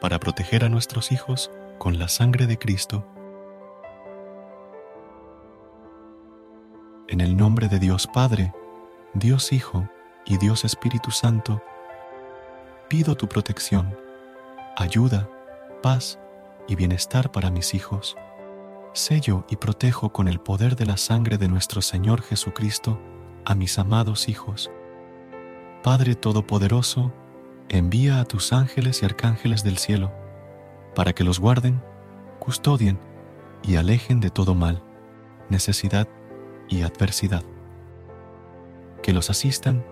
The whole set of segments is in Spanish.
Para proteger a nuestros hijos con la sangre de Cristo. En el nombre de Dios Padre, Dios Hijo y Dios Espíritu Santo, pido tu protección, ayuda, paz y bienestar para mis hijos. Sello y protejo con el poder de la sangre de nuestro Señor Jesucristo a mis amados hijos. Padre Todopoderoso, envía a tus ángeles y arcángeles del cielo, para que los guarden, custodien y alejen de todo mal, necesidad y adversidad. Que los asistan,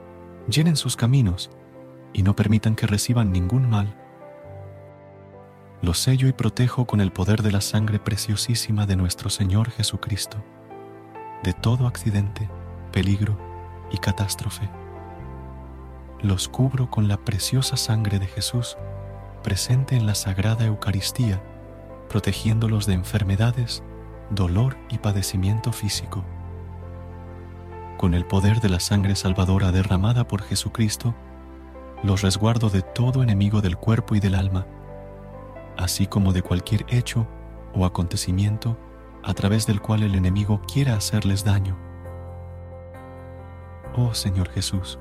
llenen sus caminos y no permitan que reciban ningún mal. Los sello y protejo con el poder de la sangre preciosísima de nuestro Señor Jesucristo, de todo accidente, peligro y catástrofe los cubro con la preciosa sangre de Jesús presente en la Sagrada Eucaristía, protegiéndolos de enfermedades, dolor y padecimiento físico. Con el poder de la sangre salvadora derramada por Jesucristo, los resguardo de todo enemigo del cuerpo y del alma, así como de cualquier hecho o acontecimiento a través del cual el enemigo quiera hacerles daño. Oh Señor Jesús,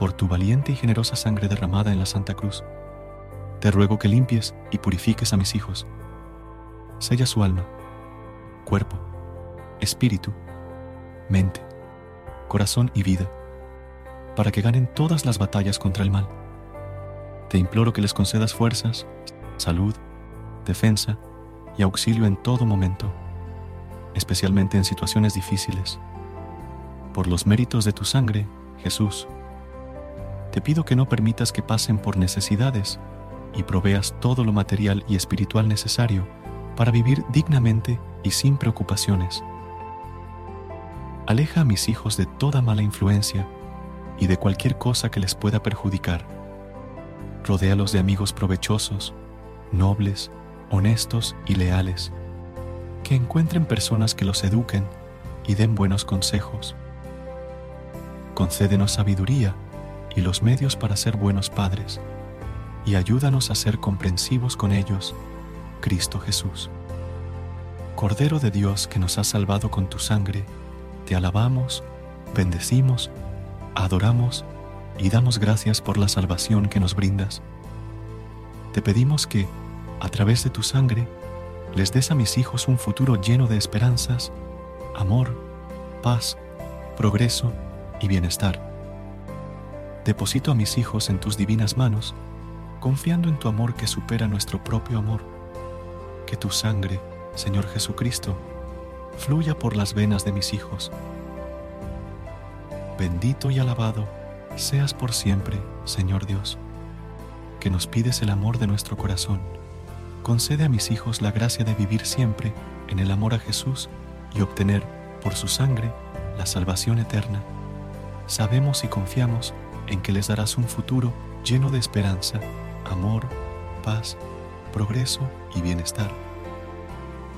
por tu valiente y generosa sangre derramada en la Santa Cruz, te ruego que limpies y purifiques a mis hijos. Sella su alma, cuerpo, espíritu, mente, corazón y vida, para que ganen todas las batallas contra el mal. Te imploro que les concedas fuerzas, salud, defensa y auxilio en todo momento, especialmente en situaciones difíciles. Por los méritos de tu sangre, Jesús, te pido que no permitas que pasen por necesidades y proveas todo lo material y espiritual necesario para vivir dignamente y sin preocupaciones. Aleja a mis hijos de toda mala influencia y de cualquier cosa que les pueda perjudicar. Rodéalos de amigos provechosos, nobles, honestos y leales, que encuentren personas que los eduquen y den buenos consejos. Concédenos sabiduría y los medios para ser buenos padres, y ayúdanos a ser comprensivos con ellos, Cristo Jesús. Cordero de Dios que nos has salvado con tu sangre, te alabamos, bendecimos, adoramos y damos gracias por la salvación que nos brindas. Te pedimos que, a través de tu sangre, les des a mis hijos un futuro lleno de esperanzas, amor, paz, progreso y bienestar Deposito a mis hijos en tus divinas manos, confiando en tu amor que supera nuestro propio amor. Que tu sangre, Señor Jesucristo, fluya por las venas de mis hijos. Bendito y alabado seas por siempre, Señor Dios, que nos pides el amor de nuestro corazón. Concede a mis hijos la gracia de vivir siempre en el amor a Jesús y obtener, por su sangre, la salvación eterna. Sabemos y confiamos en que les darás un futuro lleno de esperanza, amor, paz, progreso y bienestar.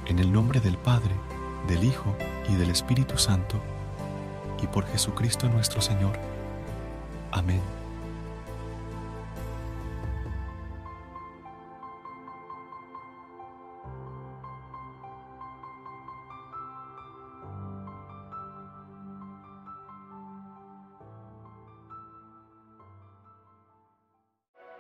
En el nombre del Padre, del Hijo y del Espíritu Santo, y por Jesucristo nuestro Señor. Amén.